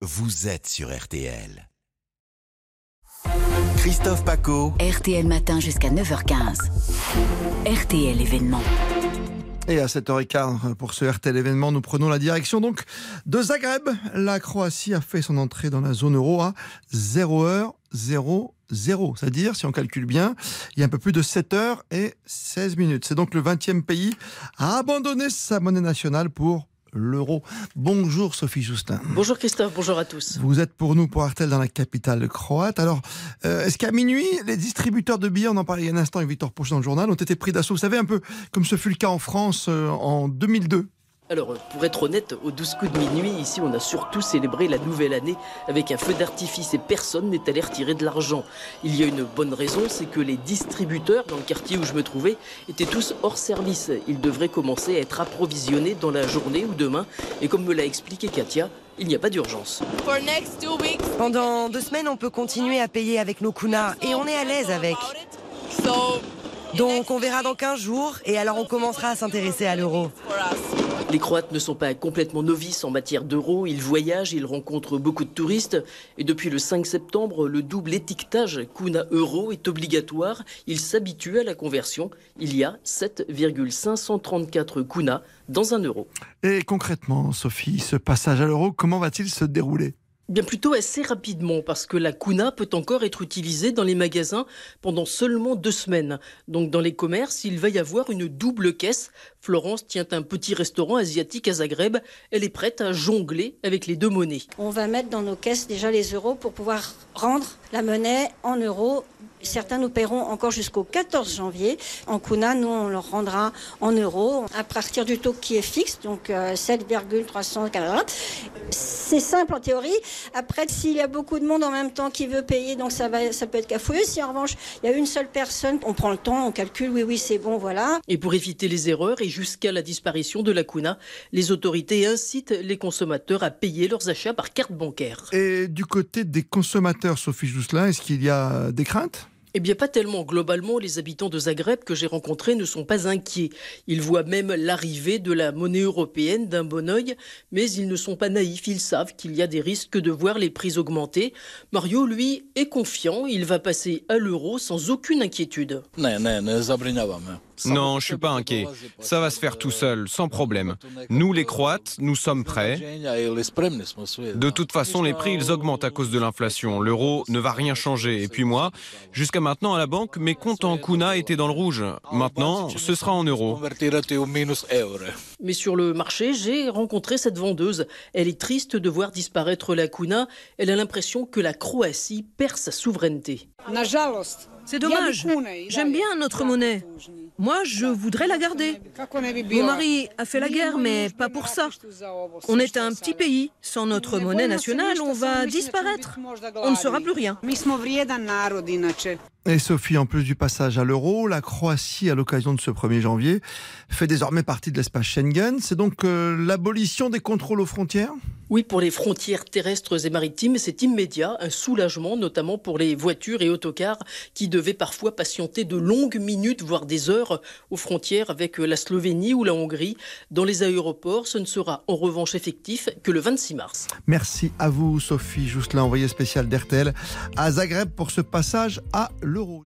vous êtes sur RTL. Christophe Paco. RTL Matin jusqu'à 9h15. RTL événement. Et à 7h15 pour ce RTL événement, nous prenons la direction donc de Zagreb. La Croatie a fait son entrée dans la zone euro à 0h00. C'est-à-dire, si on calcule bien, il y a un peu plus de 7 h et 16 minutes. C'est donc le 20e pays à abandonner sa monnaie nationale pour l'euro. Bonjour Sophie Justin. Bonjour Christophe, bonjour à tous. Vous êtes pour nous pour Artel dans la capitale croate. Alors, euh, est-ce qu'à minuit, les distributeurs de billets, on en parlait il y a un instant avec Victor Poche dans le journal, ont été pris d'assaut? Vous savez, un peu comme ce fut le cas en France euh, en 2002 alors, pour être honnête, au 12 coups de minuit, ici, on a surtout célébré la nouvelle année avec un feu d'artifice et personne n'est allé retirer de l'argent. Il y a une bonne raison, c'est que les distributeurs dans le quartier où je me trouvais étaient tous hors service. Ils devraient commencer à être approvisionnés dans la journée ou demain. Et comme me l'a expliqué Katia, il n'y a pas d'urgence. Pendant deux semaines, on peut continuer à payer avec nos kunas et on est à l'aise avec. Donc on verra dans 15 jours et alors on commencera à s'intéresser à l'euro. Les Croates ne sont pas complètement novices en matière d'euros, ils voyagent, ils rencontrent beaucoup de touristes et depuis le 5 septembre, le double étiquetage Kuna euro est obligatoire. Ils s'habituent à la conversion. Il y a 7,534 Kuna dans un euro. Et concrètement, Sophie, ce passage à l'euro, comment va-t-il se dérouler? Bien plutôt assez rapidement parce que la kuna peut encore être utilisée dans les magasins pendant seulement deux semaines. Donc dans les commerces, il va y avoir une double caisse. Florence tient un petit restaurant asiatique à Zagreb. Elle est prête à jongler avec les deux monnaies. On va mettre dans nos caisses déjà les euros pour pouvoir rendre la monnaie en euros Certains nous paieront encore jusqu'au 14 janvier. En Kuna, nous, on leur rendra en euros à partir du taux qui est fixe, donc 7,340. Euh, C'est simple en théorie. Après, s'il y a beaucoup de monde en même temps qui veut payer, donc ça, va, ça peut être cafouilleux. Si en revanche, il y a une seule personne, on prend le temps, on calcule, oui, oui, c'est bon, voilà. Et pour éviter les erreurs et jusqu'à la disparition de la Kuna, les autorités incitent les consommateurs à payer leurs achats par carte bancaire. Et du côté des consommateurs, Sophie Jousselin, est-ce qu'il y a des craintes? Eh bien, pas tellement. Globalement, les habitants de Zagreb que j'ai rencontrés ne sont pas inquiets. Ils voient même l'arrivée de la monnaie européenne d'un bon oeil, mais ils ne sont pas naïfs. Ils savent qu'il y a des risques de voir les prix augmenter. Mario, lui, est confiant. Il va passer à l'euro sans aucune inquiétude. Non, je suis pas inquiet. Ça va se faire tout seul, sans problème. Nous, les Croates, nous sommes prêts. De toute façon, les prix, ils augmentent à cause de l'inflation. L'euro ne va rien changer. Et puis moi, jusqu'à maintenant à la banque, mes comptes en kuna étaient dans le rouge. Maintenant, ce sera en euros. Mais sur le marché, j'ai rencontré cette vendeuse. Elle est triste de voir disparaître la kuna. Elle a l'impression que la Croatie perd sa souveraineté. C'est dommage. J'aime bien notre monnaie. Moi, je voudrais la garder. Mon mari a fait la guerre, mais pas pour ça. On est un petit pays. Sans notre monnaie nationale, on va disparaître. On ne sera plus rien. Et Sophie, en plus du passage à l'euro, la Croatie, à l'occasion de ce 1er janvier, fait désormais partie de l'espace Schengen. C'est donc euh, l'abolition des contrôles aux frontières? Oui, pour les frontières terrestres et maritimes, c'est immédiat, un soulagement, notamment pour les voitures et autocars qui devaient parfois patienter de longues minutes, voire des heures, aux frontières avec la Slovénie ou la Hongrie. Dans les aéroports, ce ne sera en revanche effectif que le 26 mars. Merci à vous, Sophie Jousselin, envoyée spéciale d'RTL à Zagreb pour ce passage à l'euro.